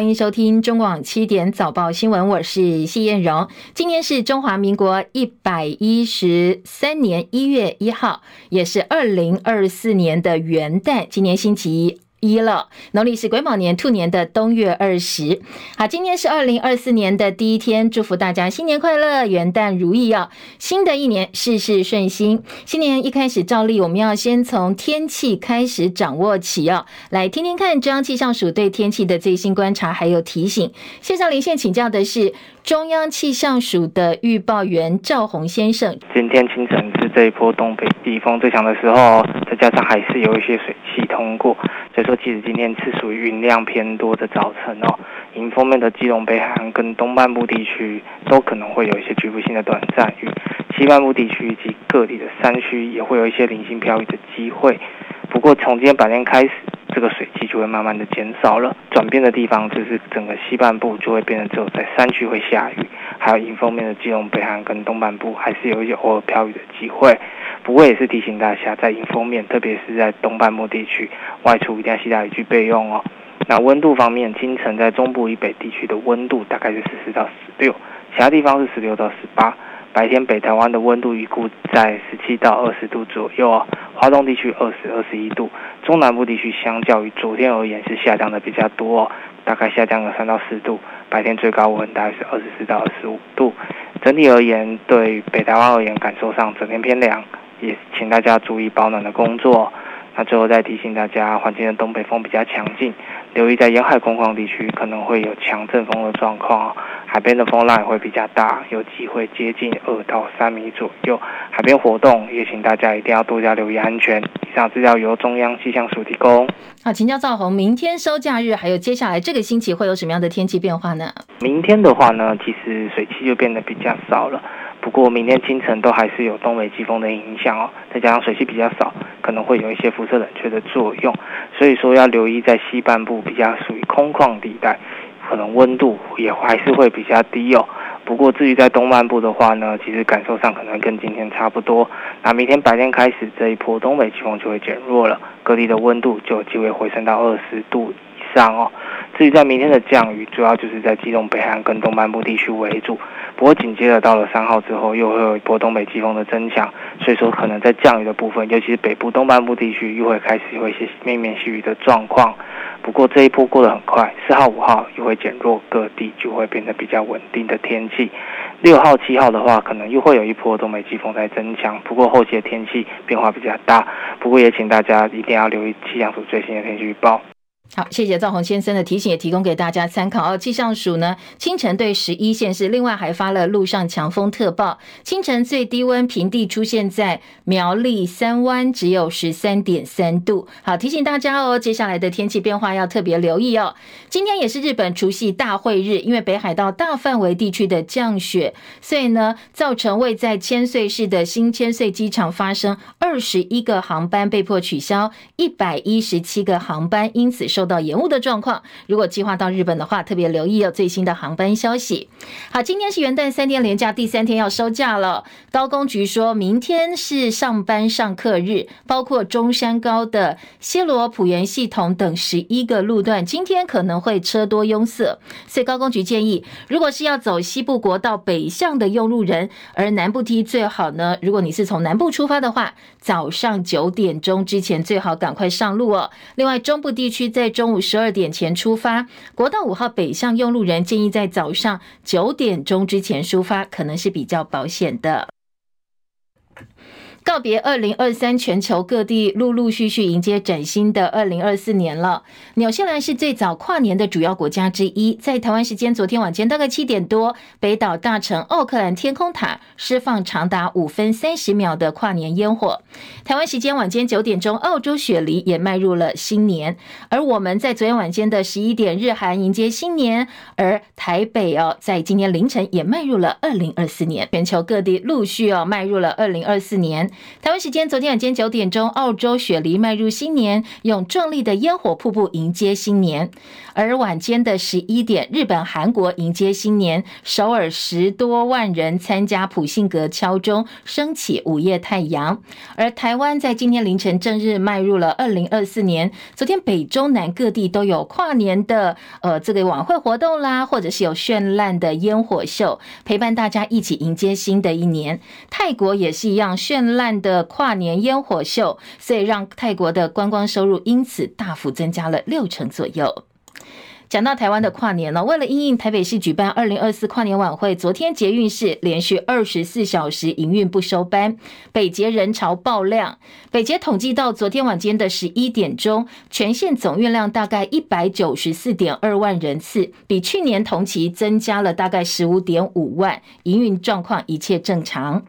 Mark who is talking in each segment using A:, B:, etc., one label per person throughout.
A: 欢迎收听中广七点早报新闻，我是谢艳荣。今天是中华民国一百一十三年一月一号，也是二零二四年的元旦，今年星期一。一了，农历是癸卯年兔年的冬月二十。好，今天是二零二四年的第一天，祝福大家新年快乐，元旦如意哦。新的一年事事顺心。新年一开始，照例我们要先从天气开始掌握起哦，来听听看中央气象署对天气的最新观察还有提醒。线上连线请教的是中央气象署的预报员赵宏先生。
B: 今天清晨是这一波东北季风最强的时候，再加上还是有一些水汽通过。所以说，其实今天是属于云量偏多的早晨哦。迎风面的基隆北海岸跟东半部地区都可能会有一些局部性的短暂雨，西半部地区以及各地的山区也会有一些零星飘雨的机会。不过，从今天白天开始，这个水汽就会慢慢的减少了。转变的地方就是整个西半部就会变成只有在山区会下雨，还有迎风面的基隆北海岸跟东半部还是有一些偶尔飘雨的机会。不过也是提醒大家，在迎风面，特别是在东半部地区外出一定要携带雨具备用哦。那温度方面，清晨在中部以北地区的温度大概是十四到十六，其他地方是十六到十八。白天北台湾的温度预估在十七到二十度左右哦。华东地区二十二十一度，中南部地区相较于昨天而言是下降的比较多哦，大概下降了三到四度。白天最高温大概是二十四到二十五度。整体而言，对北台湾而言，感受上整天偏凉。也请大家注意保暖的工作。那最后再提醒大家，环境的东北风比较强劲，留意在沿海空旷地区可能会有强阵风的状况，海边的风浪也会比较大，有机会接近二到三米左右。海边活动也请大家一定要多加留意安全。以上资料由中央气象署提供。
A: 好，请教赵宏，明天收假日还有接下来这个星期会有什么样的天气变化呢？
B: 明天的话呢，其实水汽就变得比较少了。不过明天清晨都还是有东北季风的影响哦，再加上水汽比较少，可能会有一些辐射冷却的作用，所以说要留意在西半部比较属于空旷地带，可能温度也还是会比较低哦。不过至于在东半部的话呢，其实感受上可能跟今天差不多。那明天白天开始这一波东北季风就会减弱了，各地的温度就有机会回升到二十度以上哦。至于在明天的降雨，主要就是在基隆北海岸跟东半部地区为主。不过紧接着到了三号之后，又会有一波东北季风的增强，所以说可能在降雨的部分，尤其是北部东半部地区，又会开始有一些绵绵细雨的状况。不过这一波过得很快，四号、五号又会减弱，各地就会变得比较稳定的天气。六号、七号的话，可能又会有一波东北季风在增强。不过后期的天气变化比较大，不过也请大家一定要留意气象署最新的天气预报。
A: 好，谢谢赵宏先生的提醒，也提供给大家参考哦。气象署呢，清晨对十一县市，另外还发了陆上强风特报。清晨最低温平地出现在苗栗三湾，只有十三点三度。好，提醒大家哦，接下来的天气变化要特别留意哦。今天也是日本除夕大会日，因为北海道大范围地区的降雪，所以呢，造成位在千岁市的新千岁机场发生二十一个航班被迫取消，一百一十七个航班因此受。受到延误的状况，如果计划到日本的话，特别留意有最新的航班消息。好，今天是元旦三天连假第三天要收假了。高公局说明天是上班上课日，包括中山高的西螺埔园系统等十一个路段，今天可能会车多拥塞。所以高公局建议，如果是要走西部国道北向的用路人，而南部梯最好呢，如果你是从南部出发的话，早上九点钟之前最好赶快上路哦。另外，中部地区在中午十二点前出发，国道五号北向用路人建议在早上九点钟之前出发，可能是比较保险的。告别二零二三，全球各地陆陆续续迎接崭新的二零二四年了。纽西兰是最早跨年的主要国家之一，在台湾时间昨天晚间大概七点多，北岛大城奥克兰天空塔释放长达五分三十秒的跨年烟火。台湾时间晚间九点钟，澳洲雪梨也迈入了新年。而我们在昨天晚间的十一点，日韩迎接新年，而台北哦，在今天凌晨也迈入了二零二四年。全球各地陆续哦迈入了二零二四年。台湾时间昨天晚间九点钟，澳洲雪梨迈入新年，用壮丽的烟火瀑布迎接新年。而晚间的十一点，日本、韩国迎接新年，首尔十多万人参加普信阁敲钟，升起午夜太阳。而台湾在今天凌晨正日迈入了二零二四年。昨天北中南各地都有跨年的呃这个晚会活动啦，或者是有绚烂的烟火秀，陪伴大家一起迎接新的一年。泰国也是一样绚烂的跨年烟火秀，所以让泰国的观光收入因此大幅增加了六成左右。讲到台湾的跨年了，为了应应台北市举办二零二四跨年晚会，昨天捷运是连续二十四小时营运不收班，北捷人潮爆量。北捷统计到昨天晚间的十一点钟，全线总运量大概一百九十四点二万人次，比去年同期增加了大概十五点五万，营运状况一切正常。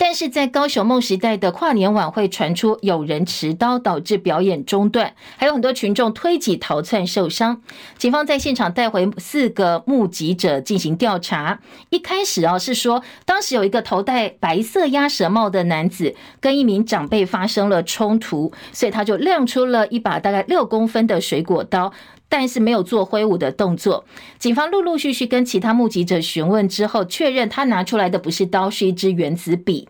A: 但是在高雄梦时代的跨年晚会传出有人持刀导致表演中断，还有很多群众推挤逃窜受伤。警方在现场带回四个目击者进行调查。一开始啊是说，当时有一个头戴白色鸭舌帽的男子跟一名长辈发生了冲突，所以他就亮出了一把大概六公分的水果刀。但是没有做挥舞的动作。警方陆陆续续跟其他目击者询问之后，确认他拿出来的不是刀，是一支原子笔。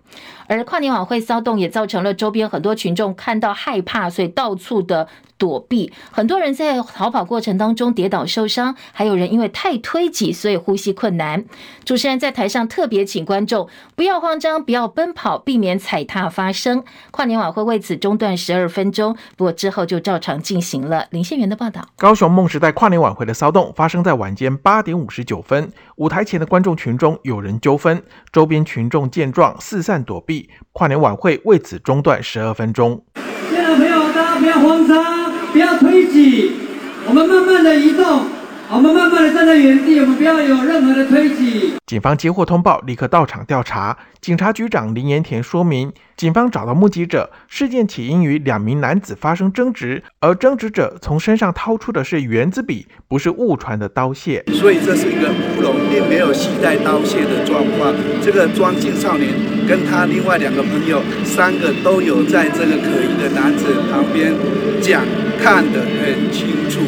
A: 而跨年晚会骚动也造成了周边很多群众看到害怕，所以到处的。躲避，很多人在逃跑过程当中跌倒受伤，还有人因为太推挤，所以呼吸困难。主持人在台上特别请观众不要慌张，不要奔跑，避免踩踏发生。跨年晚会为此中断十二分钟，不过之后就照常进行了。林宪元的报道：
C: 高雄梦时代跨年晚会的骚动发生在晚间八点五十九分，舞台前的观众群中有人纠纷，周边群众见状四散躲避，跨年晚会为此中断十二分钟。
D: 亲爱的朋友，大家不要慌张。不要推挤，我们慢慢的移动，我们慢慢的站在原地，我们不要有任何的推挤。
C: 警方接获通报，立刻到场调查。警察局长林延田说明，警方找到目击者，事件起因于两名男子发生争执，而争执者从身上掏出的是原子笔，不是误传的刀械。
E: 所以这是一个乌龙，并没有携带刀械的状况。这个庄姓少年跟他另外两个朋友，三个都有在这个可疑的男子旁边讲，看得很清楚，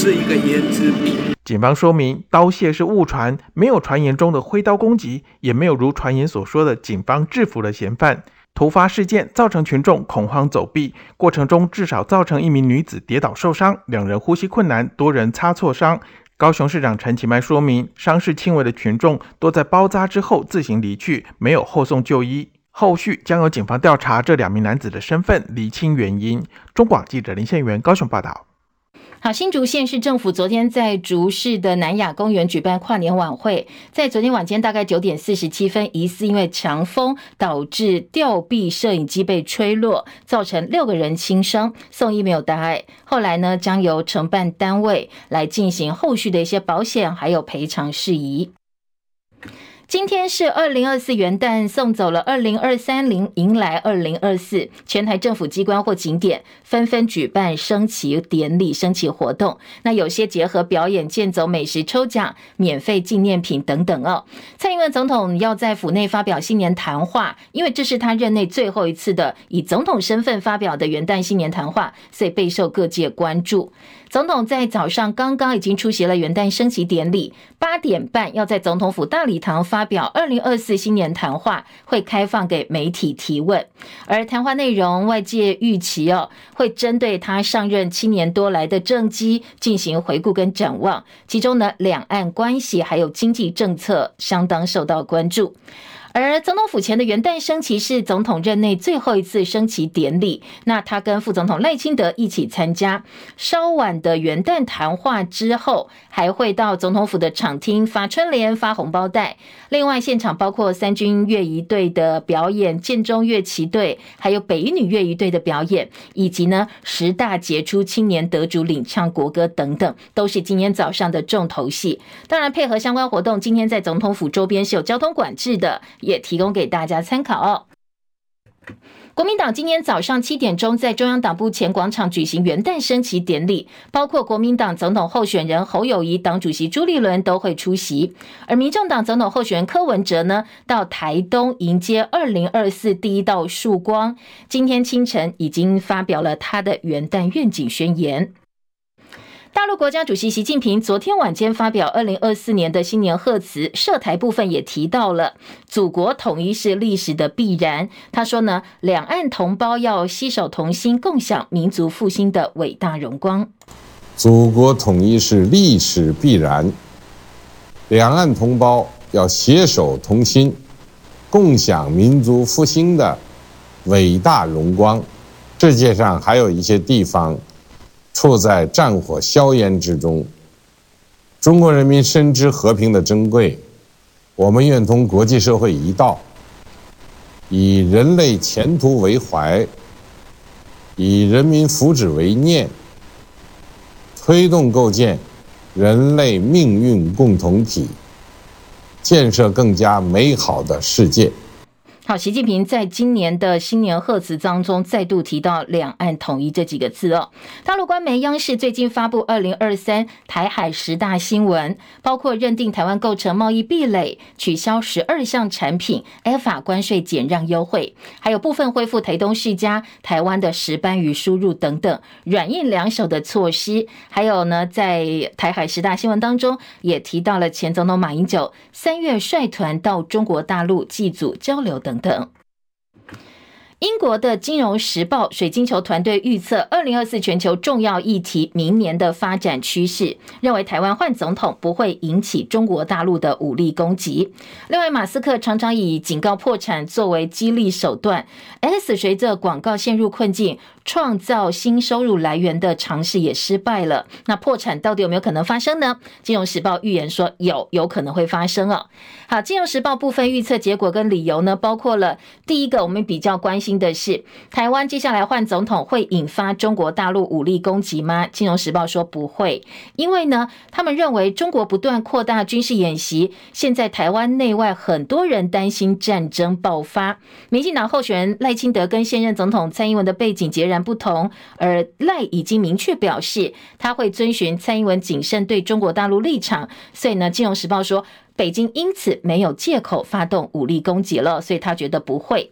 E: 是一个原子笔。
C: 警方说明，刀械是误传，没有传言中的挥刀攻击，也没有如传言所说的警方制服了嫌犯。突发事件造成群众恐慌走避，过程中至少造成一名女子跌倒受伤，两人呼吸困难，多人擦挫伤。高雄市长陈其迈说明，伤势轻微的群众多在包扎之后自行离去，没有后送就医。后续将由警方调查这两名男子的身份，厘清原因。中广记者林宪元高雄报道。
A: 好，新竹县市政府昨天在竹市的南雅公园举办跨年晚会，在昨天晚间大概九点四十七分，疑似因为强风导致吊臂摄影机被吹落，造成六个人轻伤，送医没有大碍。后来呢，将由承办单位来进行后续的一些保险还有赔偿事宜。今天是二零二四元旦，送走了二零二三零，迎来二零二四。全台政府机关或景点纷纷举办升旗典礼、升旗活动。那有些结合表演、健走、美食抽奖、免费纪念品等等哦。蔡英文总统要在府内发表新年谈话，因为这是他任内最后一次的以总统身份发表的元旦新年谈话，所以备受各界关注。总统在早上刚刚已经出席了元旦升旗典礼，八点半要在总统府大礼堂发表二零二四新年谈话，会开放给媒体提问。而谈话内容，外界预期哦，会针对他上任七年多来的政绩进行回顾跟展望，其中呢，两岸关系还有经济政策相当受到关注。而总统府前的元旦升旗是总统任内最后一次升旗典礼，那他跟副总统赖清德一起参加。稍晚的元旦谈话之后，还会到总统府的场厅发春联、发红包袋。另外，现场包括三军乐仪队的表演、建中乐旗队，还有北一女乐仪队的表演，以及呢十大杰出青年得主领唱国歌等等，都是今天早上的重头戏。当然，配合相关活动，今天在总统府周边是有交通管制的。也提供给大家参考哦。国民党今天早上七点钟在中央党部前广场举行元旦升旗典礼，包括国民党总统候选人侯友宜、党主席朱立伦都会出席。而民众党总统候选人柯文哲呢，到台东迎接二零二四第一道曙光。今天清晨已经发表了他的元旦愿景宣言。大陆国家主席习近平昨天晚间发表二零二四年的新年贺词，涉台部分也提到了祖国统一是历史的必然。他说呢，两岸同胞要携手同心，共享民族复兴的伟大荣光。
F: 祖国统一是历史必然，两岸同胞要携手同心，共享民族复兴的伟大荣光。世界上还有一些地方。处在战火硝烟之中，中国人民深知和平的珍贵，我们愿同国际社会一道，以人类前途为怀，以人民福祉为念，推动构建人类命运共同体，建设更加美好的世界。
A: 好，习近平在今年的新年贺词当中再度提到“两岸统一”这几个字哦。大陆官媒央视最近发布二零二三台海十大新闻，包括认定台湾构成贸易壁垒，取消十二项产品 ECFA 关税减让优惠，还有部分恢复台东世家台湾的石斑鱼输入等等软硬两手的措施。还有呢，在台海十大新闻当中也提到了前总统马英九三月率团到中国大陆祭祖交流等。等。英国的《金融时报》水晶球团队预测，二零二四全球重要议题明年的发展趋势，认为台湾换总统不会引起中国大陆的武力攻击。另外，马斯克常常以警告破产作为激励手段 S 随着广告陷入困境。创造新收入来源的尝试也失败了，那破产到底有没有可能发生呢？金融时报预言说有，有可能会发生哦。好，金融时报部分预测结果跟理由呢，包括了第一个，我们比较关心的是台湾接下来换总统会引发中国大陆武力攻击吗？金融时报说不会，因为呢，他们认为中国不断扩大军事演习，现在台湾内外很多人担心战争爆发。民进党候选人赖清德跟现任总统蔡英文的背景截然不同，而赖已经明确表示，他会遵循蔡英文谨慎对中国大陆立场，所以呢，《金融时报》说，北京因此没有借口发动武力攻击了，所以他觉得不会。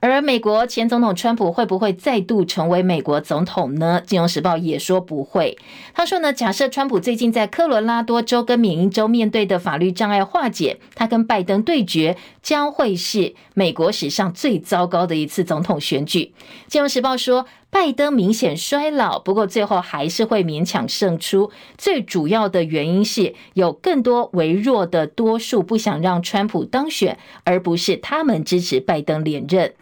A: 而美国前总统川普会不会再度成为美国总统呢？金融时报也说不会。他说呢，假设川普最近在科罗拉多州跟缅因州面对的法律障碍化解，他跟拜登对决将会是美国史上最糟糕的一次总统选举。金融时报说，拜登明显衰老，不过最后还是会勉强胜出。最主要的原因是有更多微弱的多数不想让川普当选，而不是他们支持拜登连任。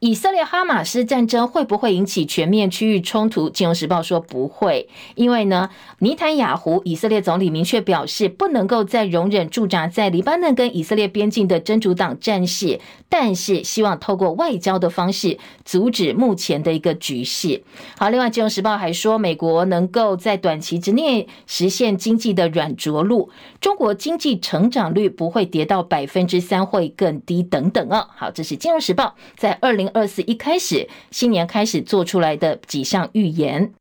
A: 以色列哈马斯战争会不会引起全面区域冲突？金融时报说不会，因为呢，尼坦雅胡以色列总理明确表示，不能够再容忍驻扎在黎巴嫩跟以色列边境的真主党战士，但是希望透过外交的方式阻止目前的一个局势。好，另外金融时报还说，美国能够在短期之内实现经济的软着陆，中国经济成长率不会跌到百分之三，会更低等等哦。好，这是金融时报在二零。二四一开始，新年开始做出来的几项预言。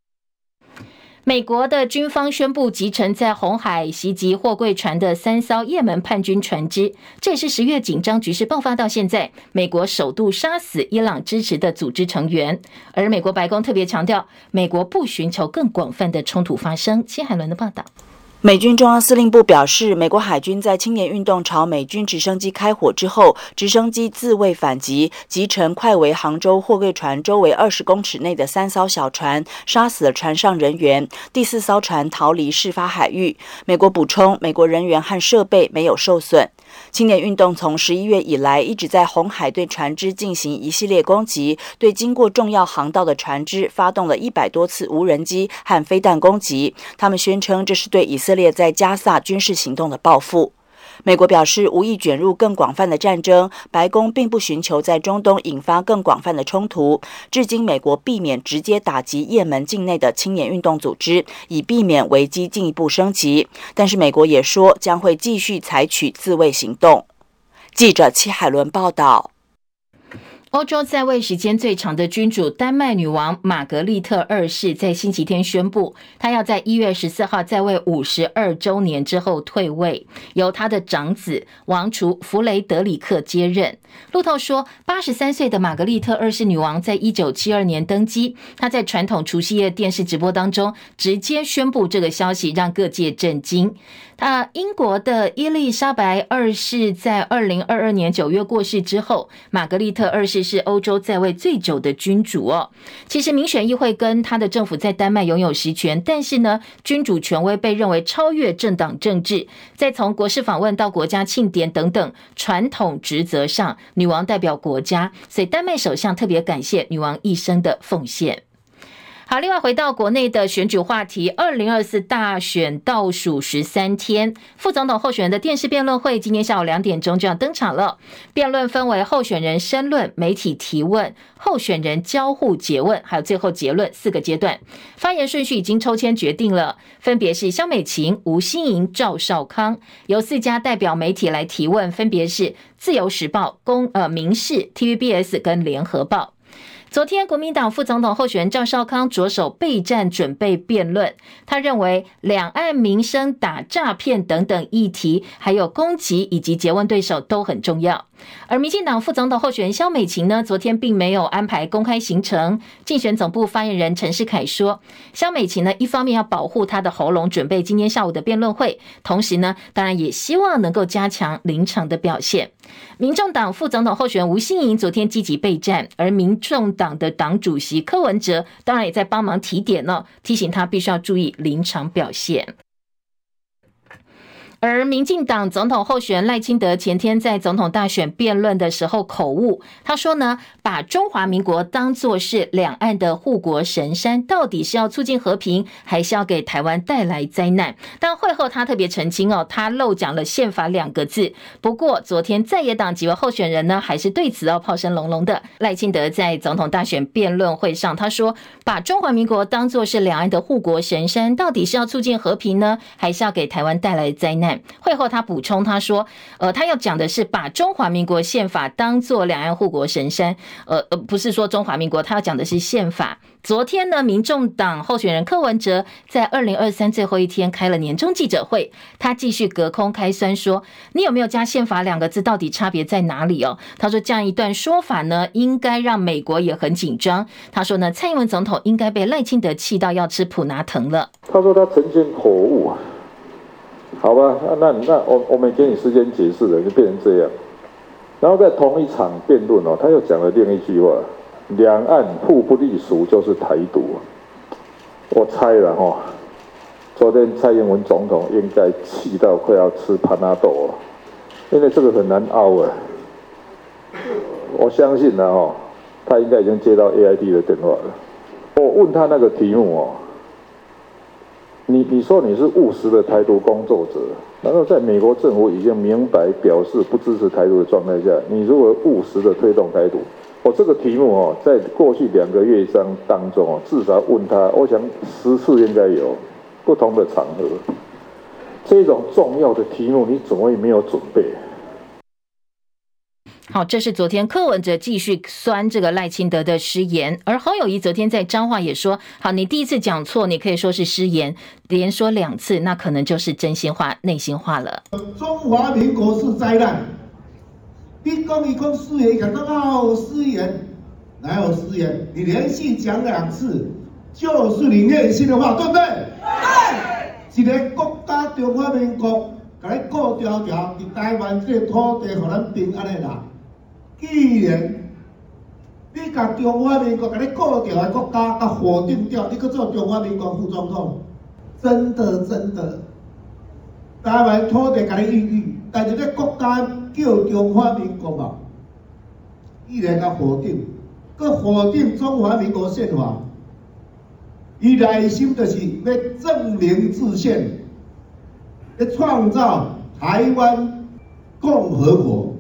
A: 美国的军方宣布击沉在红海袭击货柜船的三艘也门叛军船只，这也是十月紧张局势爆发到现在，美国首度杀死伊朗支持的组织成员。而美国白宫特别强调，美国不寻求更广泛的冲突发生。谢海伦的报道。
G: 美军中央司令部表示，美国海军在青年运动朝美军直升机开火之后，直升机自卫反击，击沉快为杭州货柜船周围二十公尺内的三艘小船，杀死了船上人员。第四艘船逃离事发海域。美国补充，美国人员和设备没有受损。青年运动从十一月以来一直在红海对船只进行一系列攻击，对经过重要航道的船只发动了一百多次无人机和飞弹攻击。他们宣称这是对以色列在加萨军事行动的报复。美国表示无意卷入更广泛的战争，白宫并不寻求在中东引发更广泛的冲突。至今，美国避免直接打击也门境内的青年运动组织，以避免危机进一步升级。但是，美国也说将会继续采取自卫行动。记者戚海伦报道。
A: 欧洲在位时间最长的君主丹麦女王玛格丽特二世在星期天宣布，她要在一月十四号在位五十二周年之后退位，由她的长子王储弗雷德里克接任。路透说，八十三岁的玛格丽特二世女王在一九七二年登基，她在传统除夕夜电视直播当中直接宣布这个消息，让各界震惊。她英国的伊丽莎白二世在二零二二年九月过世之后，玛格丽特二世。是欧洲在位最久的君主哦。其实民选议会跟他的政府在丹麦拥有实权，但是呢，君主权威被认为超越政党政治。在从国事访问到国家庆典等等传统职责上，女王代表国家，所以丹麦首相特别感谢女王一生的奉献。好，另外回到国内的选举话题，二零二四大选倒数十三天，副总统候选人的电视辩论会今天下午两点钟就要登场了。辩论分为候选人申论、媒体提问、候选人交互詰问，还有最后结论四个阶段。发言顺序已经抽签决定了，分别是萧美琴、吴欣盈、赵少康，由四家代表媒体来提问，分别是自由时报、公呃民视、TVBS 跟联合报。昨天，国民党副总统候选人赵少康着手备战，准备辩论。他认为，两岸民生、打诈骗等等议题，还有攻击以及诘问对手都很重要。而民进党副总统候选人萧美琴呢，昨天并没有安排公开行程。竞选总部发言人陈世凯说，萧美琴呢，一方面要保护她的喉咙，准备今天下午的辩论会，同时呢，当然也希望能够加强临场的表现。民众党副总统候选人吴欣盈昨天积极备战，而民众党的党主席柯文哲当然也在帮忙提点了，提醒他必须要注意临场表现。而民进党总统候选人赖清德前天在总统大选辩论的时候口误，他说呢，把中华民国当作是两岸的护国神山，到底是要促进和平，还是要给台湾带来灾难？但会后他特别澄清哦，他漏讲了宪法两个字。不过昨天在野党几位候选人呢，还是对此哦炮声隆隆的。赖清德在总统大选辩论会上，他说，把中华民国当作是两岸的护国神山，到底是要促进和平呢，还是要给台湾带来灾难？会后，他补充他说：“呃，他要讲的是把中华民国宪法当作两岸护国神山，呃呃，不是说中华民国，他要讲的是宪法。”昨天呢，民众党候选人柯文哲在二零二三最后一天开了年终记者会，他继续隔空开酸说：“你有没有加宪法两个字？到底差别在哪里哦？”他说：“这样一段说法呢，应该让美国也很紧张。”他说呢，蔡英文总统应该被赖清德气到要吃普拿疼了。
H: 他说他曾经口误。好吧，那那我我没给你时间解释了，就变成这样。然后在同一场辩论哦，他又讲了另一句话：两岸互不隶属就是台独。我猜了哈，昨天蔡英文总统应该气到快要吃潘纳豆了，因为这个很难拗啊。我相信呢哦，他应该已经接到 AID 的电话了。我问他那个题目哦。你你说你是务实的台独工作者，然后在美国政府已经明白表示不支持台独的状态下，你如果务实的推动台独，我这个题目哦，在过去两个月当当中哦，至少问他，我想十次应该有不同的场合，这种重要的题目你怎么也没有准备？
A: 好，这是昨天柯文哲继续酸这个赖清德的失言，而侯友宜昨天在彰化也说：“好，你第一次讲错，你可以说是失言，连说两次，那可能就是真心话、内心话了。”
I: 中华民国是灾难，一讲一讲失言，讲到哦失言，哪有失言？你连续讲两次，就是你内心的话，对不对？对。一个国家中华民国，给你顾条条，你台湾这个土地，让咱平安的啦。既然你甲中华民国甲你顾掉的国家，甲否定掉，你去做中华民国副总统，真的真的，台湾土地甲你，但是这国家叫中华民国嘛，依然甲否定，佮否定中华民国宪法，伊内心就是要证明自宪，要创造台湾共和国。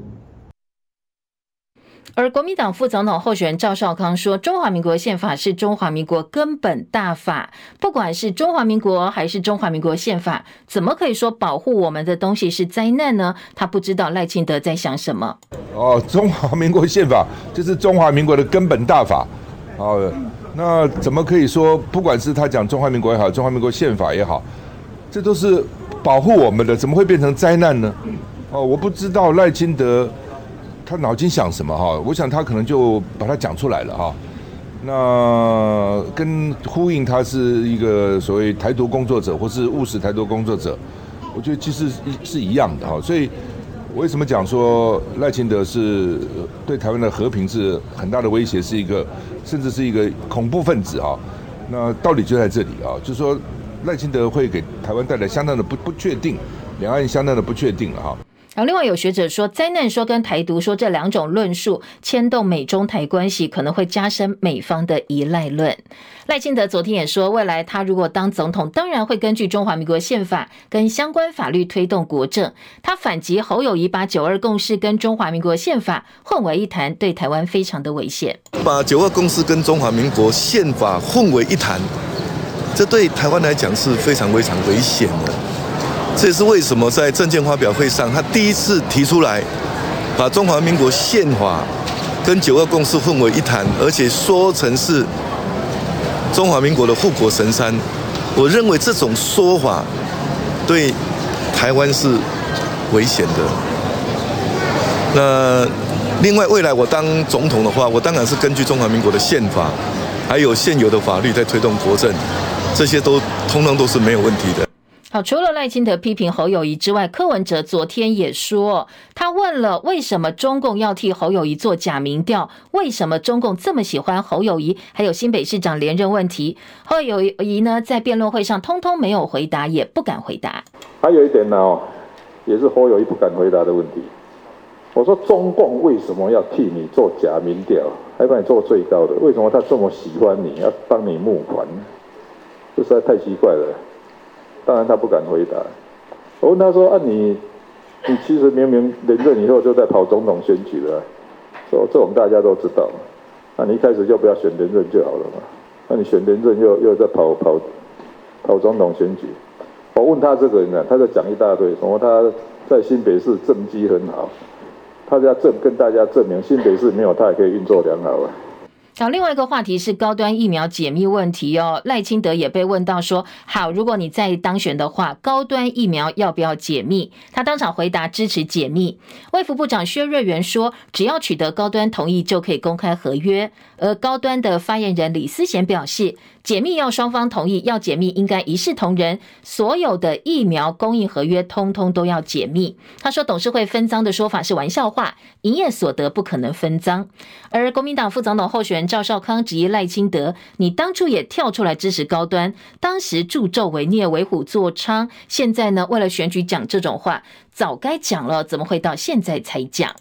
A: 而国民党副总统候选人赵少康说：“中华民国宪法是中华民国根本大法，不管是中华民国还是中华民国宪法，怎么可以说保护我们的东西是灾难呢？”他不知道赖清德在想什么。
J: 哦，中华民国宪法就是中华民国的根本大法。哦，那怎么可以说，不管是他讲中华民国也好，中华民国宪法也好，这都是保护我们的，怎么会变成灾难呢？哦，我不知道赖清德。他脑筋想什么哈？我想他可能就把它讲出来了哈。那跟呼应他是一个所谓台独工作者，或是务实台独工作者，我觉得其实是一样的哈。所以为什么讲说赖清德是对台湾的和平是很大的威胁，是一个甚至是一个恐怖分子哈？那道理就在这里啊，就是说赖清德会给台湾带来相当的不不确定，两岸相当的不确定了哈。
A: 然后，另外有学者说，灾难说跟台独说这两种论述牵动美中台关系，可能会加深美方的依赖论。赖清德昨天也说，未来他如果当总统，当然会根据中华民国宪法跟相关法律推动国政。他反击侯友谊把九二共识跟中华民国宪法混为一谈，对台湾非常的危险。
K: 把九二共识跟中华民国宪法混为一谈，这对台湾来讲是非常非常危险的。这也是为什么在证件发表会上，他第一次提出来，把中华民国宪法跟九二共识混为一谈，而且说成是中华民国的护国神山。我认为这种说法对台湾是危险的。那另外，未来我当总统的话，我当然是根据中华民国的宪法，还有现有的法律在推动国政，这些都通通都是没有问题的。
A: 除了赖清德批评侯友宜之外，柯文哲昨天也说，他问了为什么中共要替侯友宜做假民调，为什么中共这么喜欢侯友宜，还有新北市长连任问题，侯友宜呢在辩论会上通通没有回答，也不敢回答。
H: 还有一点呢，也是侯友宜不敢回答的问题。我说中共为什么要替你做假民调，还把你做最高的？为什么他这么喜欢你，要帮你募款？这实在太奇怪了。当然他不敢回答。我问他说：“啊你，你其实明明连任以后就在跑总统选举了，说这我们大家都知道。那你一开始就不要选连任就好了嘛。那你选连任又又在跑跑跑总统选举。我问他这个人呢，他在讲一大堆，什么他在新北市政绩很好，他要证跟大家证明新北市没有他也可以运作良好啊。”
A: 好，另外一个话题是高端疫苗解密问题哦。赖清德也被问到说：“好，如果你再当选的话，高端疫苗要不要解密？”他当场回答支持解密。卫福部长薛瑞元说：“只要取得高端同意，就可以公开合约。”而高端的发言人李思贤表示，解密要双方同意，要解密应该一视同仁，所有的疫苗供应合约通通都要解密。他说，董事会分赃的说法是玩笑话，营业所得不可能分赃。而国民党副总统候选人赵少康质疑赖清德，你当初也跳出来支持高端，当时助纣为虐，为虎作伥，现在呢，为了选举讲这种话，早该讲了，怎么会到现在才讲？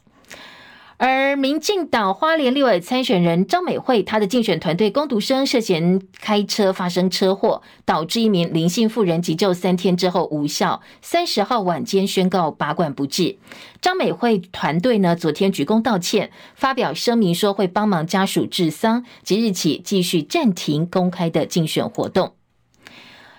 A: 而民进党花莲立委参选人张美惠，她的竞选团队工读生涉嫌开车发生车祸，导致一名林姓妇人急救三天之后无效，三十号晚间宣告拔管不治。张美惠团队呢，昨天鞠躬道歉，发表声明说会帮忙家属治丧，即日起继续暂停公开的竞选活动。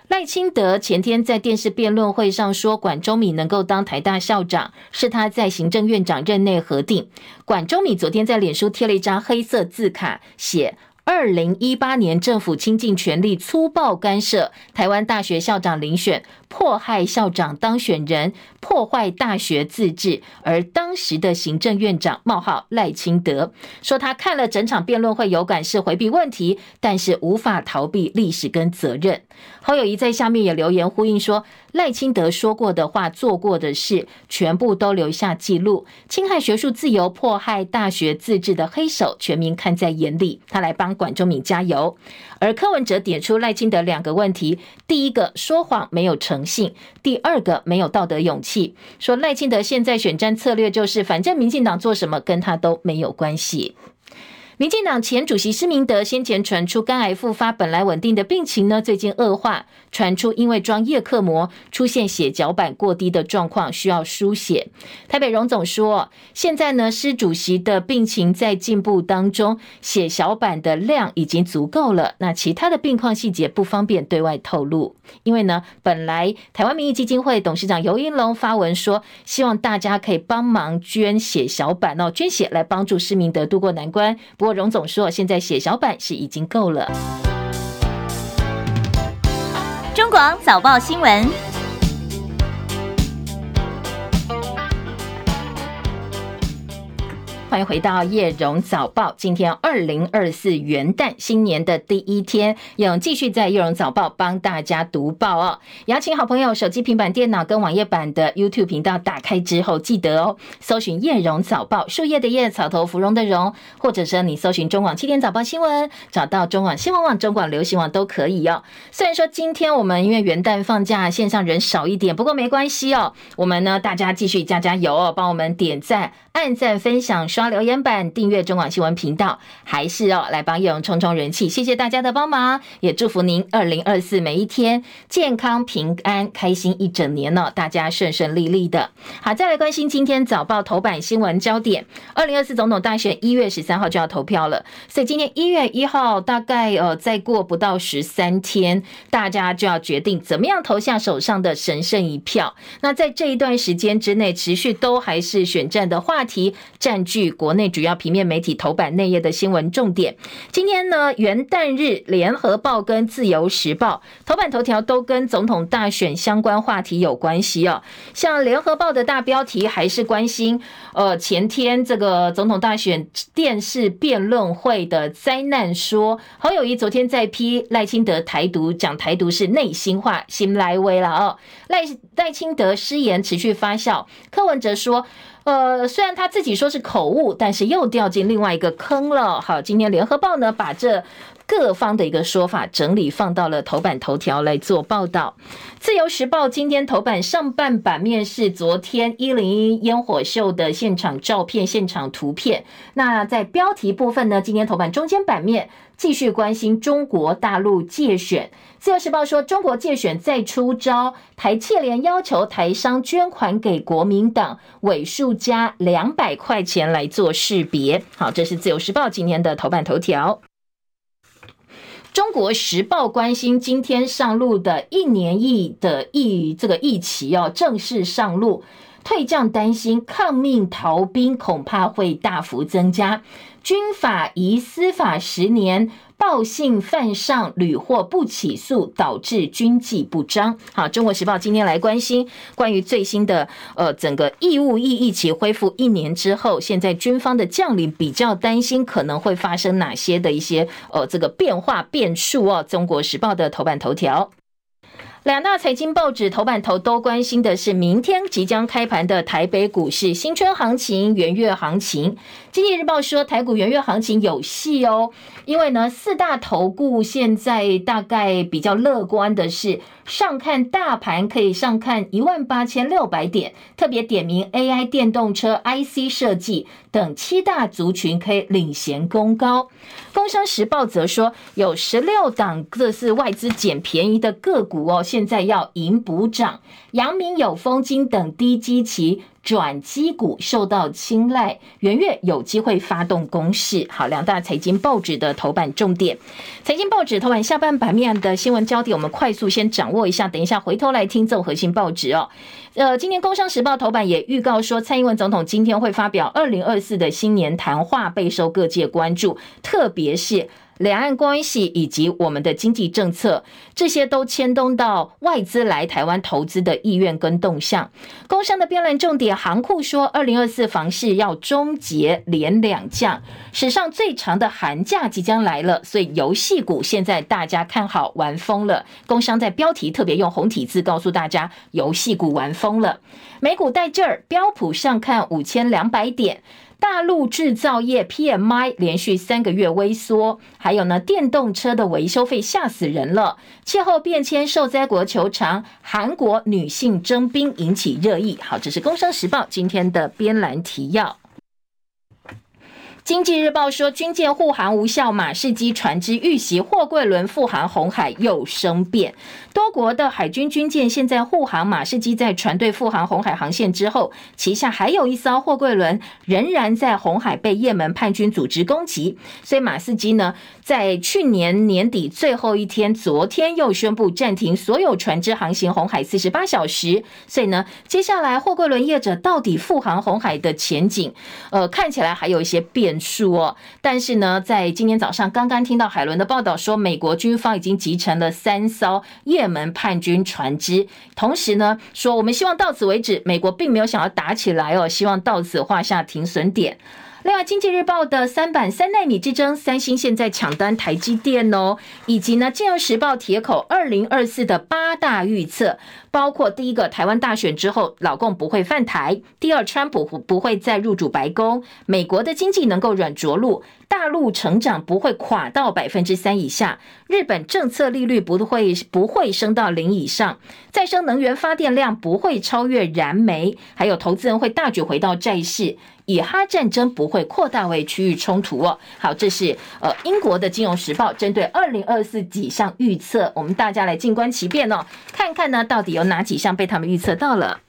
A: 赖清德前天在电视辩论会上说，管中闵能够当台大校长，是他在行政院长任内核定。管中闵昨天在脸书贴了一张黑色字卡，写。二零一八年，政府倾尽全力粗暴干涉台湾大学校长遴选，迫害校长当选人，破坏大学自治。而当时的行政院长冒号赖清德说，他看了整场辩论会，有感是回避问题，但是无法逃避历史跟责任。侯友宜在下面也留言呼应说，赖清德说过的话、做过的事，全部都留下记录。侵害学术自由、迫害大学自治的黑手，全民看在眼里。他来帮管中闵加油。而柯文哲点出赖清德两个问题：第一个，说谎没有诚信；第二个，没有道德勇气。说赖清德现在选战策略就是，反正民进党做什么跟他都没有关系。民进党前主席施明德先前传出肝癌复发，本来稳定的病情呢，最近恶化，传出因为装叶克膜出现血小板过低的状况，需要输血。台北荣总说，现在呢，施主席的病情在进步当中，血小板的量已经足够了。那其他的病况细节不方便对外透露，因为呢，本来台湾民意基金会董事长游盈隆发文说，希望大家可以帮忙捐血小板哦，捐血来帮助施明德度过难关。不过荣总说，现在血小板是已经够了。
L: 广早报新闻。
A: 欢迎回到叶荣早报。今天二零二四元旦新年的第一天，永继续在叶荣早报帮大家读报哦。邀请好朋友手机、平板电脑跟网页版的 YouTube 频道打开之后，记得哦，搜寻叶荣早报，树叶的叶，草头芙蓉的蓉，或者是你搜寻中广七点早报新闻，找到中广新闻网、中广流行网都可以哦。虽然说今天我们因为元旦放假，线上人少一点，不过没关系哦。我们呢，大家继续加加油哦，帮我们点赞。按赞、分享、刷留言板、订阅中广新闻频道，还是哦来帮叶荣冲冲人气，谢谢大家的帮忙，也祝福您二零二四每一天健康平安、开心一整年呢，大家顺顺利利的。好，再来关心今天早报头版新闻焦点：二零二四总统大选一月十三号就要投票了，所以今天一月一号大概呃再过不到十三天，大家就要决定怎么样投下手上的神圣一票。那在这一段时间之内，持续都还是选战的话题占据国内主要平面媒体头版内页的新闻重点。今天呢，元旦日，联合报跟自由时报头版头条都跟总统大选相关话题有关系哦。像联合报的大标题还是关心，呃，前天这个总统大选电视辩论会的灾难说，侯友谊昨天在批赖清德台独，讲台独是内心话，心来威了哦。赖赖清德失言持续发酵，柯文哲说。呃，虽然他自己说是口误，但是又掉进另外一个坑了。好，今天联合报呢，把这各方的一个说法整理放到了头版头条来做报道。自由时报今天头版上半版面是昨天一零一烟火秀的现场照片、现场图片。那在标题部分呢，今天头版中间版面继续关心中国大陆借选。自由时报说，中国借选再出招，台企联要求台商捐款给国民党，尾数加两百块钱来做识别。好，这是自由时报今天的头版头条。中国时报关心今天上路的一年一的疫这个疫情哦，正式上路，退将担心抗命逃兵恐怕会大幅增加，军法移司法十年。报信犯上屡获不起诉，导致军纪不彰。好，中国时报今天来关心关于最新的呃整个义务役役期恢复一年之后，现在军方的将领比较担心可能会发生哪些的一些呃这个变化变数哦。中国时报的头版头条。两大财经报纸头版头都关心的是明天即将开盘的台北股市新春行情、元月行情。经济日报说台股元月行情有戏哦，因为呢四大投顾现在大概比较乐观的是上看大盘可以上看一万八千六百点，特别点名 AI、电动车、IC 设计等七大族群可以领衔攻高。工商时报则说有十六档各是外资捡便宜的个股哦。现在要迎补涨，阳明、有丰金等低基期转机股受到青睐，元月有机会发动攻势。好，两大财经报纸的头版重点，财经报纸头版下半版面的新闻焦点，我们快速先掌握一下，等一下回头来听综合性报纸哦。呃，今天工商时报头版也预告说，蔡英文总统今天会发表二零二四的新年谈话，备受各界关注，特别是。两岸关系以及我们的经济政策，这些都牵动到外资来台湾投资的意愿跟动向。工商的标栏重点，行库说，二零二四房市要终结连两降，史上最长的寒假即将来了，所以游戏股现在大家看好玩疯了。工商在标题特别用红体字告诉大家，游戏股玩疯了。美股带劲儿，标普上看五千两百点。大陆制造业 PMI 连续三个月微缩，还有呢，电动车的维修费吓死人了。气候变迁受灾国求偿，韩国女性征兵引起热议。好，这是《工商时报》今天的编栏提要。经济日报说，军舰护航无效，马士基船只遇袭，货柜轮复航红海又生变。多国的海军军舰现在护航，马士基在船队复航红海航线之后，旗下还有一艘货柜轮仍然在红海被也门叛军组织攻击。所以马士基呢，在去年年底最后一天，昨天又宣布暂停所有船只航行红海四十八小时。所以呢，接下来货柜轮业者到底复航红海的前景，呃，看起来还有一些变数哦，但是呢，在今天早上刚刚听到海伦的报道说，美国军方已经集成了三艘也门叛军船只，同时呢说，我们希望到此为止，美国并没有想要打起来哦，希望到此画下停损点。另外，《经济日报》的三版三奈米之争，三星现在抢单台积电哦，以及呢，《金融时报》铁口二零二四的八大预测，包括第一个，台湾大选之后，老共不会犯台；第二，川普不会再入主白宫；美国的经济能够软着陆，大陆成长不会垮到百分之三以下；日本政策利率不会不会升到零以上；再生能源发电量不会超越燃煤；还有投资人会大举回到债市。以哈战争不会扩大为区域冲突哦。好，这是呃英国的金融时报针对二零二四几项预测，我们大家来静观其变哦，看看呢到底有哪几项被他们预测到了。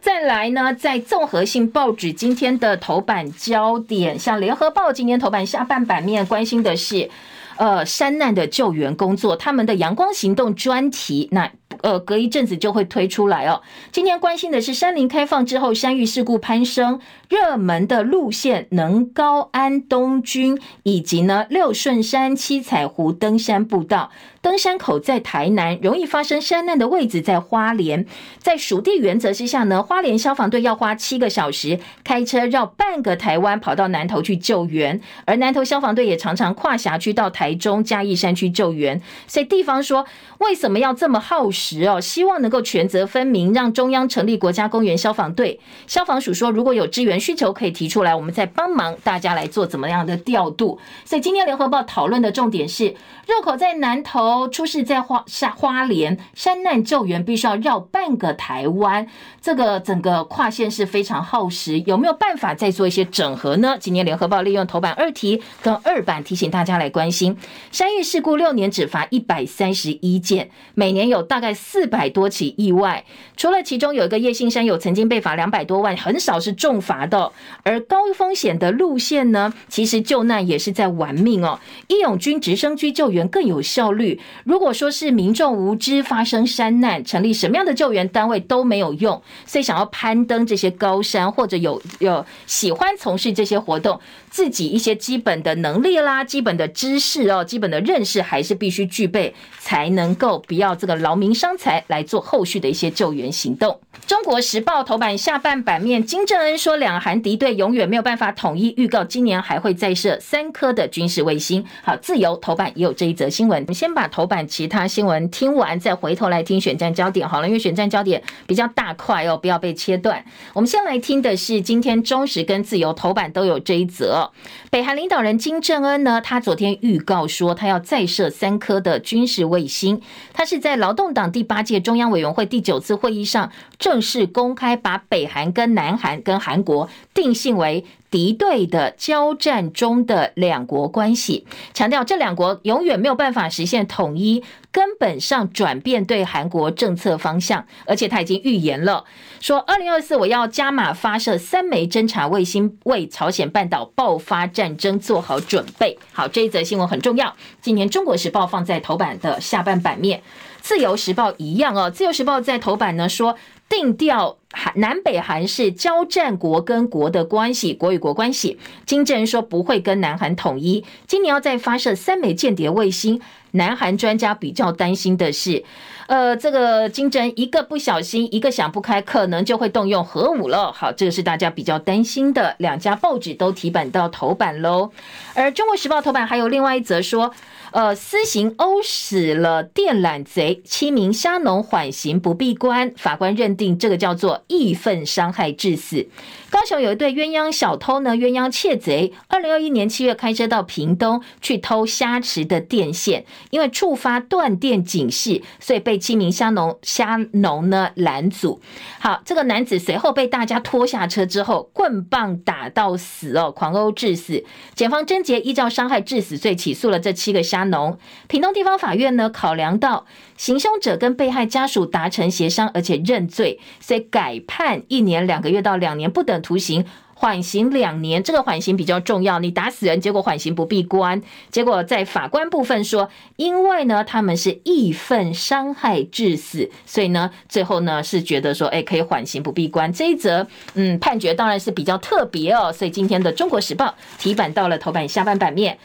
A: 再来呢，在综合性报纸今天的头版焦点，像联合报今天头版下半版面关心的是呃山难的救援工作，他们的阳光行动专题那。呃，隔一阵子就会推出来哦。今天关心的是山林开放之后，山域事故攀升，热门的路线能高安东军，以及呢六顺山七彩湖登山步道。登山口在台南，容易发生山难的位置在花莲。在属地原则之下呢，花莲消防队要花七个小时开车绕半个台湾跑到南投去救援，而南投消防队也常常跨辖区到台中嘉义山区救援。所以地方说，为什么要这么耗时哦？希望能够权责分明，让中央成立国家公园消防队。消防署说，如果有支援需求，可以提出来，我们再帮忙大家来做怎么样的调度。所以今天联合报讨论的重点是，入口在南投。出事在花山花莲山难救援，必须要绕半个台湾，这个整个跨线是非常耗时，有没有办法再做一些整合呢？今年联合报利用头版二题跟二版提醒大家来关心山域事故，六年只罚一百三十一件，每年有大概四百多起意外，除了其中有一个叶姓山友曾经被罚两百多万，很少是重罚的，而高风险的路线呢，其实救难也是在玩命哦，义勇军直升机救援更有效率。如果说是民众无知发生山难，成立什么样的救援单位都没有用，所以想要攀登这些高山，或者有有喜欢从事这些活动，自己一些基本的能力啦、基本的知识哦、基本的认识还是必须具备，才能够不要这个劳民伤财来做后续的一些救援行动。中国时报头版下半版面，金正恩说两韩敌对永远没有办法统一，预告今年还会再设三颗的军事卫星。好，自由头版也有这一则新闻，我们先把。头版其他新闻听完，再回头来听选战焦点好了，因为选战焦点比较大块哦，不要被切断。我们先来听的是今天中时跟自由头版都有这一则。北韩领导人金正恩呢，他昨天预告说他要再设三颗的军事卫星。他是在劳动党第八届中央委员会第九次会议上正式公开把北韩跟南韩跟韩国定性为。敌对的交战中的两国关系，强调这两国永远没有办法实现统一，根本上转变对韩国政策方向。而且他已经预言了，说二零二四我要加码发射三枚侦察卫星，为朝鲜半岛爆发战争做好准备。好，这一则新闻很重要。今年《中国时报》放在头版的下半版面，《自由时报》一样哦，《自由时报》在头版呢说。定调韩南北韩是交战国跟国的关系，国与国关系。金正恩说不会跟南韩统一，今年要再发射三枚间谍卫星。南韩专家比较担心的是，呃，这个金正一个不小心，一个想不开，可能就会动用核武了。好，这个是大家比较担心的。两家报纸都提版到头版喽。而中国时报头版还有另外一则说。呃，私刑殴死了电缆贼，七名虾农缓刑不闭关，法官认定这个叫做义愤伤害致死。高雄有一对鸳鸯小偷呢，鸳鸯窃贼，二零二一年七月开车到屏东去偷虾池的电线，因为触发断电警示，所以被七名虾农虾农呢拦阻。好，这个男子随后被大家拖下车之后，棍棒打到死哦，狂殴致死。检方侦结依照伤害致死罪起诉了这七个虾农。屏东地方法院呢，考量到行凶者跟被害家属达成协商，而且认罪，所以改判一年两个月到两年不等图形。缓刑两年，这个缓刑比较重要。你打死人，结果缓刑不闭关。结果在法官部分说，因为呢他们是义愤伤害致死，所以呢最后呢是觉得说，哎，可以缓刑不闭关。这一则嗯判决当然是比较特别哦。所以今天的《中国时报》题版到了头版下半版面。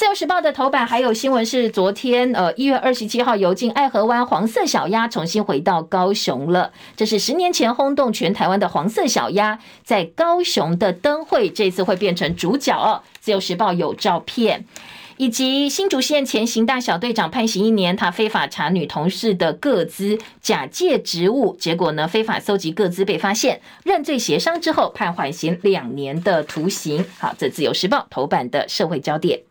A: 自由时报的头版还有新闻是，昨天呃一月二十七号游进爱河湾黄色小鸭重新回到高雄了。这是十年前轰动全台湾的黄色小鸭，在高雄的灯会这次会变成主角哦。自由时报有照片，以及新竹县前刑大小队长判刑一年，他非法查女同事的个资，假借职务，结果呢非法搜集个资被发现，认罪协商之后判缓刑两年的徒刑。好，这自由时报头版的社会焦点。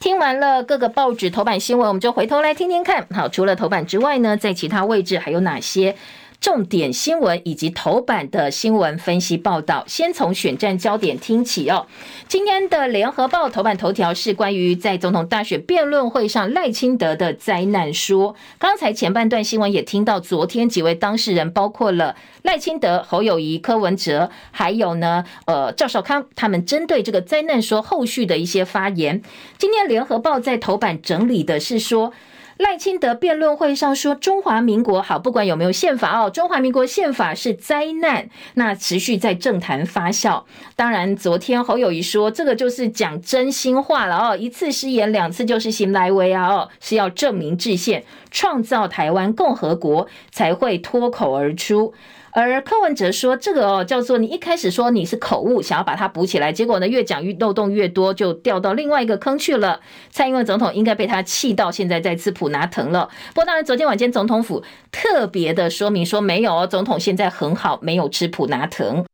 A: 听完了各个报纸头版新闻，我们就回头来听听看。好，除了头版之外呢，在其他位置还有哪些？重点新闻以及头版的新闻分析报道，先从选战焦点听起哦。今天的联合报头版头条是关于在总统大选辩论会上赖清德的灾难说。刚才前半段新闻也听到，昨天几位当事人，包括了赖清德、侯友宜、柯文哲，还有呢，呃，赵少康，他们针对这个灾难说后续的一些发言。今天联合报在头版整理的是说。赖清德辩论会上说：“中华民国好，不管有没有宪法哦，中华民国宪法是灾难。”那持续在政坛发酵。当然，昨天侯友谊说：“这个就是讲真心话了哦，一次失言，两次就是行来为啊哦，是要证明制宪，创造台湾共和国，才会脱口而出。”而柯文哲说：“这个哦，叫做你一开始说你是口误，想要把它补起来，结果呢越讲越漏洞越多，就掉到另外一个坑去了。蔡英文总统应该被他气到现在在吃普拿疼了。不过当然，昨天晚间总统府特别的说明说没有哦，总统现在很好，没有吃普拿疼。”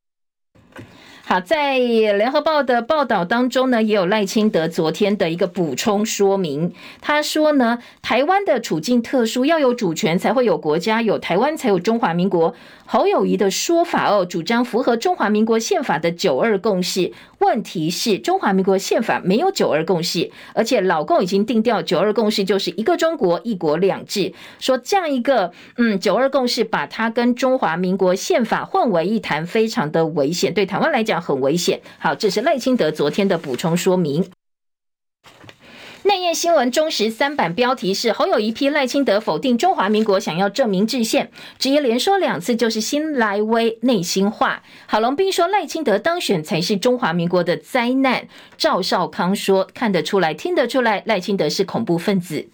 A: 好，在联合报的报道当中呢，也有赖清德昨天的一个补充说明。他说呢，台湾的处境特殊，要有主权才会有国家，有台湾才有中华民国。侯友宜的说法哦，主张符合中华民国宪法的九二共识。问题是中华民国宪法没有九二共识，而且老共已经定调九二共识就是一个中国一国两制。说这样一个嗯九二共识，把它跟中华民国宪法混为一谈，非常的危险，对台湾来讲很危险。好，这是赖清德昨天的补充说明。内页新闻中时三版标题是侯有一批赖清德否定中华民国想要证明制宪，直接连说两次就是新来威内心话。郝龙斌说赖清德当选才是中华民国的灾难。赵少康说看得出来听得出来赖清德是恐怖分子。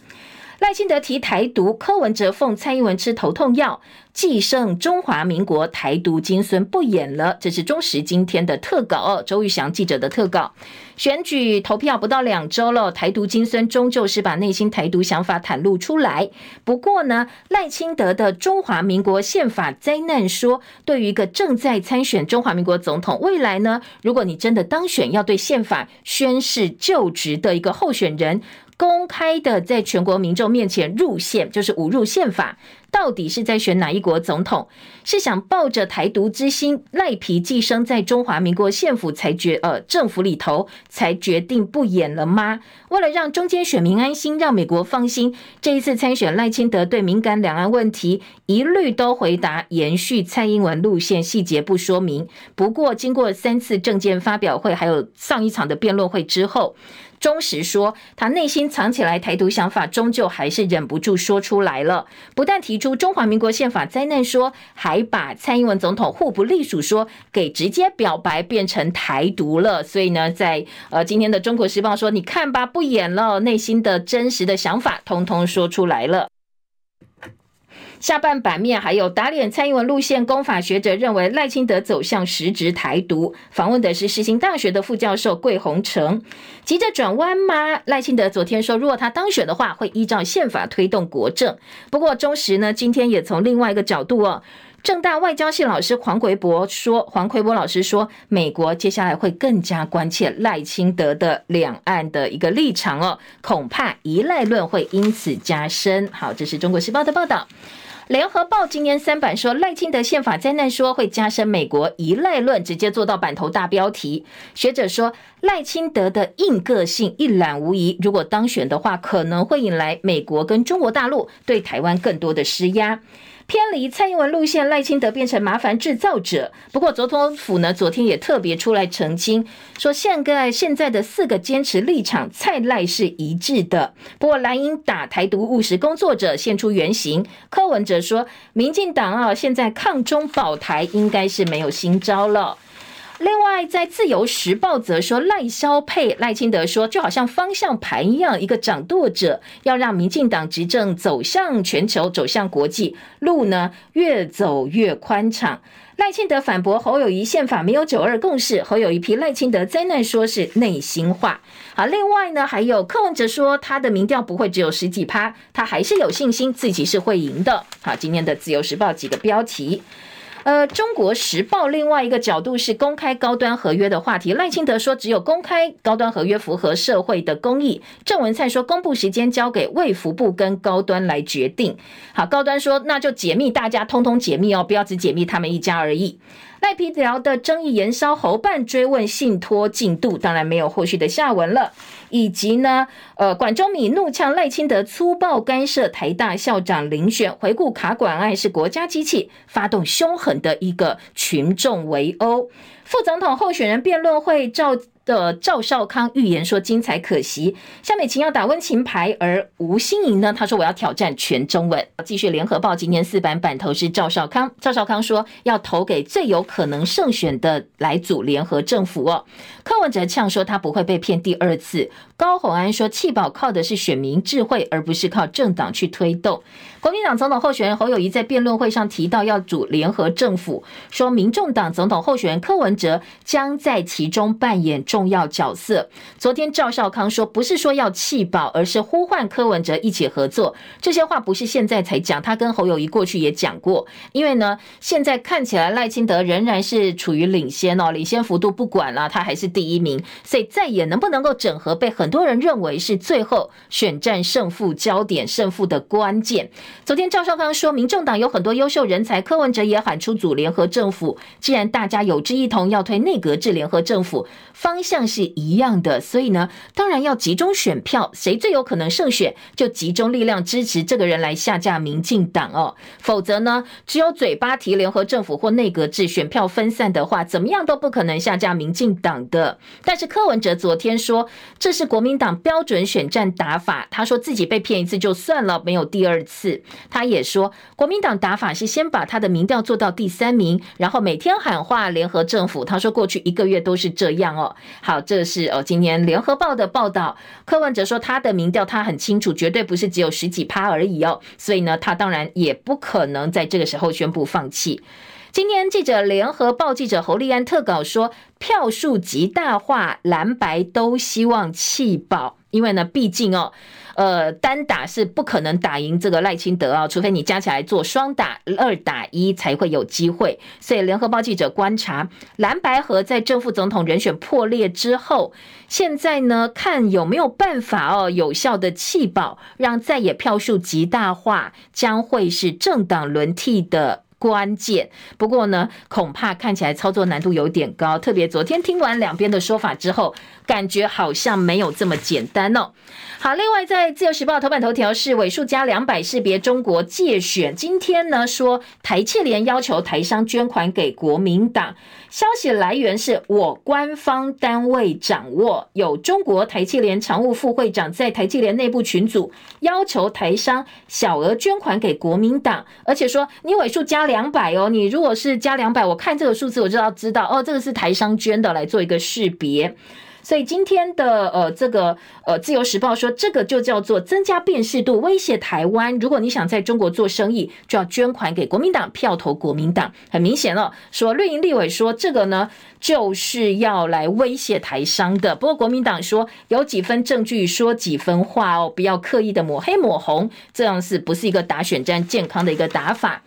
A: 赖清德提台独，柯文哲奉蔡英文吃头痛药，继胜中华民国台独金孙不演了。这是中时今天的特稿哦，周玉祥记者的特稿。选举投票不到两周了，台独金孙终究是把内心台独想法袒露出来。不过呢，赖清德的中华民国宪法灾难说，对于一个正在参选中华民国总统，未来呢，如果你真的当选，要对宪法宣誓就职的一个候选人。公开的在全国民众面前入宪，就是侮辱宪法。到底是在选哪一国总统？是想抱着台独之心，赖皮寄生在中华民国县府才决呃政府里头才决定不演了吗？为了让中间选民安心，让美国放心，这一次参选赖清德对敏感两岸问题一律都回答，延续蔡英文路线，细节不说明。不过经过三次政见发表会，还有上一场的辩论会之后。忠实说，他内心藏起来台独想法，终究还是忍不住说出来了。不但提出中华民国宪法灾难说，还把蔡英文总统互不隶属说给直接表白变成台独了。所以呢，在呃今天的中国时报说，你看吧，不演了，内心的真实的想法通通说出来了。下半版面还有打脸蔡英文路线，公法学者认为赖清德走向实质台独。访问的是世新大学的副教授桂宏成，急着转弯吗？赖清德昨天说，如果他当选的话，会依照宪法推动国政。不过中时呢，今天也从另外一个角度哦。政大外交系老师黄奎博说，黄奎博老师说，美国接下来会更加关切赖清德的两岸的一个立场哦，恐怕依赖论会因此加深。好，这是中国时报的报道。联合报今年三版说，赖清德宪法灾难说会加深美国依赖论，直接做到版头大标题。学者说，赖清德的硬个性一览无遗，如果当选的话，可能会引来美国跟中国大陆对台湾更多的施压。偏离蔡英文路线，赖清德变成麻烦制造者。不过，总统府呢，昨天也特别出来澄清，说现在现在的四个坚持立场，蔡赖是一致的。不过，蓝英打台独务实工作者现出原形。柯文哲说，民进党啊，现在抗中保台应该是没有新招了。另外，在自由时报则说，赖萧配赖清德说，就好像方向盘一样，一个掌舵者要让民进党执政走向全球，走向国际，路呢越走越宽敞。赖清德反驳侯友宜宪法没有九二共识，侯友宜批赖清德灾难说是内心话。好，另外呢，还有柯文哲说他的民调不会只有十几趴，他还是有信心自己是会赢的。好，今天的自由时报几个标题。呃，《中国时报》另外一个角度是公开高端合约的话题。赖清德说，只有公开高端合约符合社会的公益。郑文灿说，公布时间交给卫福部跟高端来决定。好，高端说，那就解密，大家通通解密哦，不要只解密他们一家而已。赖皮寮的争议延烧，侯办追问信托进度，当然没有后续的下文了。以及呢，呃，管中米怒呛赖清德粗暴干涉台大校长遴选，回顾卡管案是国家机器发动凶狠的一个群众围殴。副总统候选人辩论会照。的赵少康预言说精彩可惜，夏美琴要打温情牌，而吴欣盈呢，他说我要挑战全中文。继续联合报今天四版版头是赵少康，赵少康说要投给最有可能胜选的来组联合政府哦。柯文哲呛说他不会被骗第二次。高虹安说弃保靠的是选民智慧，而不是靠政党去推动。国民党总统候选人侯友谊在辩论会上提到要组联合政府，说民众党总统候选人柯文哲将在其中扮演重重要角色。昨天赵少康说，不是说要弃保，而是呼唤柯文哲一起合作。这些话不是现在才讲，他跟侯友谊过去也讲过。因为呢，现在看起来赖清德仍然是处于领先哦，领先幅度不管了，他还是第一名。所以再也能不能够整合，被很多人认为是最后选战胜负焦点、胜负的关键。昨天赵少康说，民众党有很多优秀人才，柯文哲也喊出组联合政府。既然大家有志一同，要推内阁制联合政府，方向是一样的，所以呢，当然要集中选票，谁最有可能胜选，就集中力量支持这个人来下架民进党哦。否则呢，只有嘴巴提联合政府或内阁制，选票分散的话，怎么样都不可能下架民进党的。但是柯文哲昨天说，这是国民党标准选战打法，他说自己被骗一次就算了，没有第二次。他也说，国民党打法是先把他的民调做到第三名，然后每天喊话联合政府。他说过去一个月都是这样哦。好，这是哦，今天联合报的报道。柯文哲说他的民调他很清楚，绝对不是只有十几趴而已哦。所以呢，他当然也不可能在这个时候宣布放弃。今天记者联合报记者侯立安特稿说，票数极大化，蓝白都希望弃保，因为呢，毕竟哦。呃，单打是不可能打赢这个赖清德啊，除非你加起来做双打，二打一才会有机会。所以，联合报记者观察，蓝白合在正副总统人选破裂之后，现在呢，看有没有办法哦，有效的弃保，让在野票数极大化，将会是政党轮替的关键。不过呢，恐怕看起来操作难度有点高，特别昨天听完两边的说法之后，感觉好像没有这么简单哦。好，另外在自由时报头版头条是尾数加两百识别中国借选。今天呢说台企联要求台商捐款给国民党，消息来源是我官方单位掌握，有中国台企联常务副会长在台企联内部群组要求台商小额捐款给国民党，而且说你尾数加两百哦，你如果是加两百，我看这个数字我就要知道哦，这个是台商捐的，来做一个识别。所以今天的呃这个呃自由时报说，这个就叫做增加辨识度，威胁台湾。如果你想在中国做生意，就要捐款给国民党，票投国民党。很明显了，说绿营立委说这个呢，就是要来威胁台商的。不过国民党说有几分证据说几分话哦，不要刻意的抹黑抹红，这样是不是一个打选战健康的一个打法？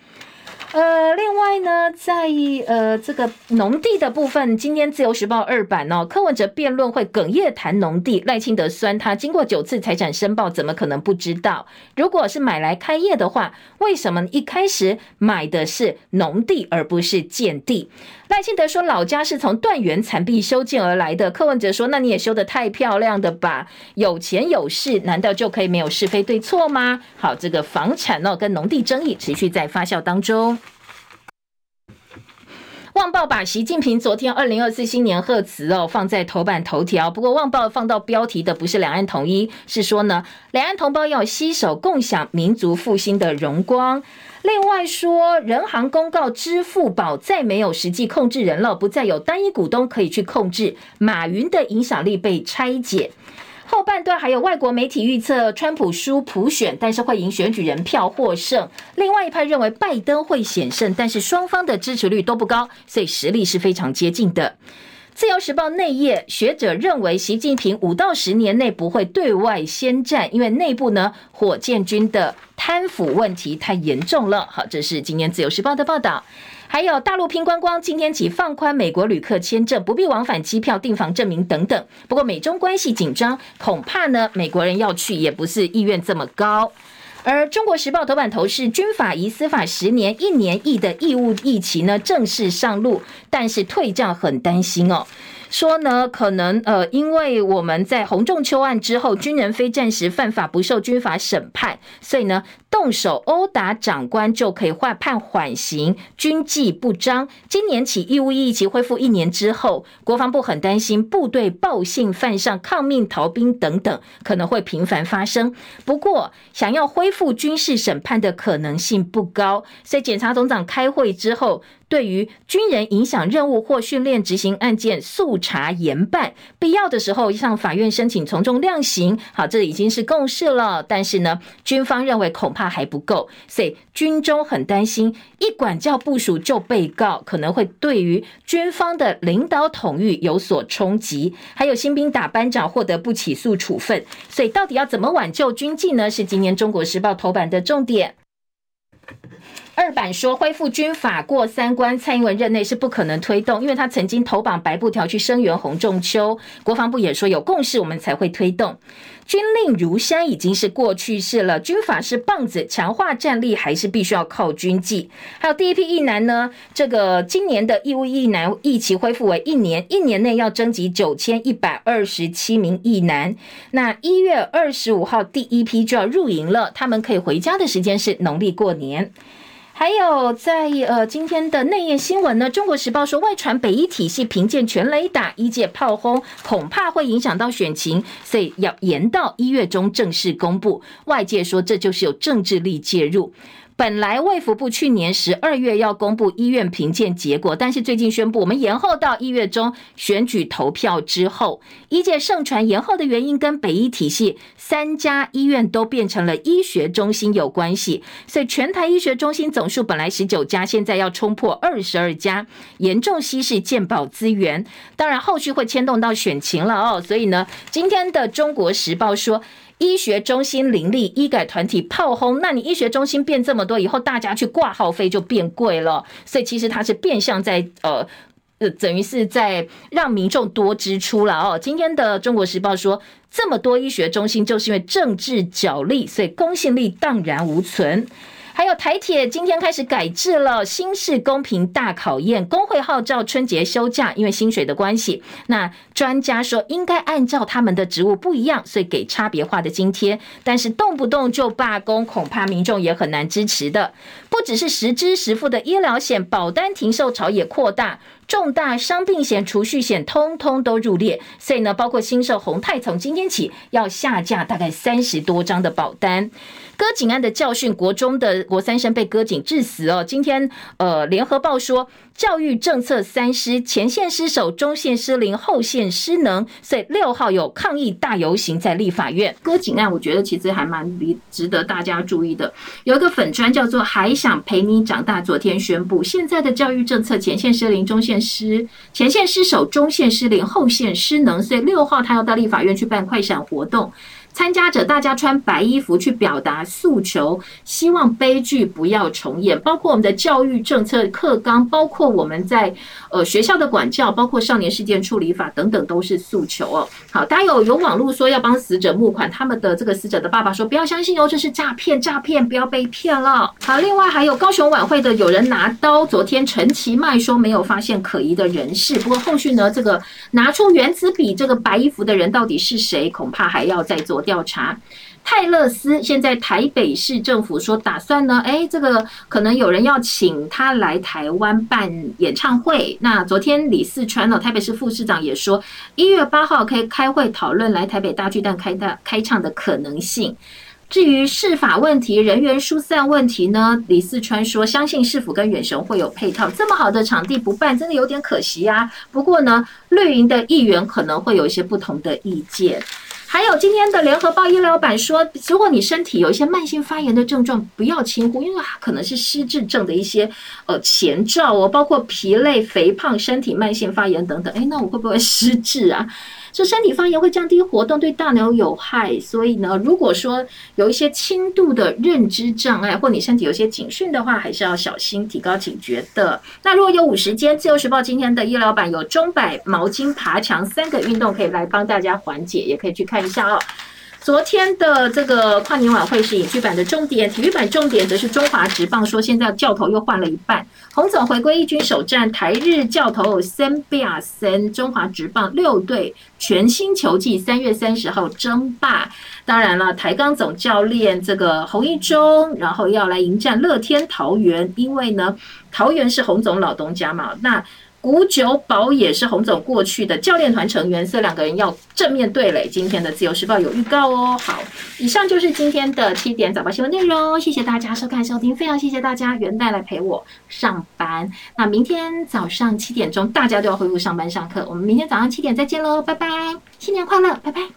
A: 呃，另外呢，在呃这个农地的部分，今天自由时报二版哦，柯文哲辩论会哽咽谈农地，赖清德酸他经过九次财产申报，怎么可能不知道？如果是买来开业的话，为什么一开始买的是农地而不是建地？赖清德说老家是从断垣残壁修建而来的，柯文哲说那你也修得太漂亮的吧？有钱有势，难道就可以没有是非对错吗？好，这个房产哦跟农地争议持续在发酵当中。旺报把习近平昨天二零二四新年贺词哦放在头版头条，不过旺报放到标题的不是两岸统一，是说呢两岸同胞要携手共享民族复兴的荣光。另外说，人行公告支付宝再没有实际控制人了，不再有单一股东可以去控制，马云的影响力被拆解。后半段还有外国媒体预测川普输普选，但是会赢选举人票获胜。另外一派认为拜登会险胜，但是双方的支持率都不高，所以实力是非常接近的。自由时报内页学者认为，习近平五到十年内不会对外宣战，因为内部呢火箭军的贪腐问题太严重了。好，这是今天自由时报的报道。还有大陆拼观光，今天起放宽美国旅客签证，不必往返机票、订房证明等等。不过美中关系紧张，恐怕呢美国人要去也不是意愿这么高。而中国时报头版头是军法移司法十年一年役的义务役期呢正式上路，但是退将很担心哦。说呢，可能呃，因为我们在洪仲丘案之后，军人非战时犯法不受军法审判，所以呢，动手殴打长官就可以换判缓刑，军纪不彰。今年起义务役期恢复一年之后，国防部很担心部队报信犯上、抗命逃兵等等可能会频繁发生。不过，想要恢复军事审判的可能性不高，所以检察总长开会之后。对于军人影响任务或训练执行案件速查严办，必要的时候向法院申请从重量刑。好，这已经是共识了。但是呢，军方认为恐怕还不够，所以军中很担心，一管教部署就被告，可能会对于军方的领导统御有所冲击。还有新兵打班长获得不起诉处分，所以到底要怎么挽救军纪呢？是今年中国时报头版的重点。二版说恢复军法过三关，蔡英文任内是不可能推动，因为他曾经投绑白布条去声援洪仲丘。国防部也说有共识，我们才会推动。军令如山已经是过去式了，军法是棒子，强化战力还是必须要靠军纪。还有第一批役男呢，这个今年的义务役男役期恢复为一年，一年内要征集九千一百二十七名役男。那一月二十五号第一批就要入营了，他们可以回家的时间是农历过年。还有在呃今天的内页新闻呢，《中国时报》说外传北一体系评鉴全雷打，一届炮轰恐怕会影响到选情，所以要延到一月中正式公布。外界说这就是有政治力介入。本来卫福部去年十二月要公布医院评鉴结果，但是最近宣布我们延后到一月中选举投票之后。医界盛传延后的原因跟北医体系三家医院都变成了医学中心有关系，所以全台医学中心总数本来十九家，现在要冲破二十二家，严重稀释健保资源。当然后续会牵动到选情了哦。所以呢，今天的中国时报说。医学中心林立，医改团体炮轰，那你医学中心变这么多以后，大家去挂号费就变贵了，所以其实它是变相在呃，等于是在让民众多支出了哦。今天的中国时报说，这么多医学中心就是因为政治角力，所以公信力荡然无存。还有台铁今天开始改制了，新式公平大考验，工会号召春节休假，因为薪水的关系。那专家说应该按照他们的职务不一样，所以给差别化的津贴。但是动不动就罢工，恐怕民众也很难支持的。不只是实支实付的医疗险保单停售潮也扩大。重大伤病险、储蓄险通通都入列，所以呢，包括新售宏泰从今天起要下架大概三十多张的保单。割颈案的教训，国中的国三生被割颈致死哦。今天呃，联合报说。教育政策三失，前线失守，中线失灵，后线失能。所以六号有抗议大游行在立法院。割颈案，我觉得其实还蛮值得大家注意的。有一个粉专叫做“还想陪你长大”，昨天宣布现在的教育政策前线失灵，中线失前线失守，中线失灵，后线失能。所以六号他要到立法院去办快闪活动。参加者大家穿白衣服去表达诉求，希望悲剧不要重演。包括我们的教育政策课纲，包括我们在呃学校的管教，包括少年事件处理法等等，都是诉求哦。好，大家有有网络说要帮死者募款，他们的这个死者的爸爸说不要相信哦，这是诈骗，诈骗，不要被骗了。好，另外还有高雄晚会的有人拿刀，昨天陈其迈说没有发现可疑的人士，不过后续呢，这个拿出原子笔这个白衣服的人到底是谁，恐怕还要再做调查。泰勒斯现在台北市政府说打算呢，哎，这个可能有人要请他来台湾办演唱会。那昨天李四川呢，台北市副市长也说，一月八号可以开会讨论来台北大巨蛋开大开唱的可能性。至于市法问题、人员疏散问题呢，李四川说，相信市府跟远雄会有配套。这么好的场地不办，真的有点可惜啊。不过呢，绿营的议员可能会有一些不同的意见。还有今天的联合报医疗版说，如果你身体有一些慢性发炎的症状，不要轻忽，因为它可能是失智症的一些呃前兆哦，包括疲累、肥胖、身体慢性发炎等等。诶，那我会不会失智啊？说身体发炎会降低活动，对大脑有害。所以呢，如果说有一些轻度的认知障碍，或你身体有些警讯的话，还是要小心，提高警觉的。那如果有五十间，自由时报今天的医疗版有钟摆、毛巾、爬墙三个运动可以来帮大家缓解，也可以去看一下哦。昨天的这个跨年晚会是影剧版的重点，体育版重点则是中华职棒说现在教头又换了一半，洪总回归一军首战，台日教头森比亚森，中华职棒六队全新球季三月三十号争霸。当然了，台钢总教练这个洪一中，然后要来迎战乐天桃园，因为呢桃园是洪总老东家嘛，那。古久保也是洪总过去的教练团成员，所以两个人要正面对垒。今天的自由时报有预告哦。好，以上就是今天的七点早报新闻内容，谢谢大家收看收听，非常谢谢大家元旦来陪我上班。那明天早上七点钟大家都要恢复上班上课，我们明天早上七点再见喽，拜拜，新年快乐，拜拜。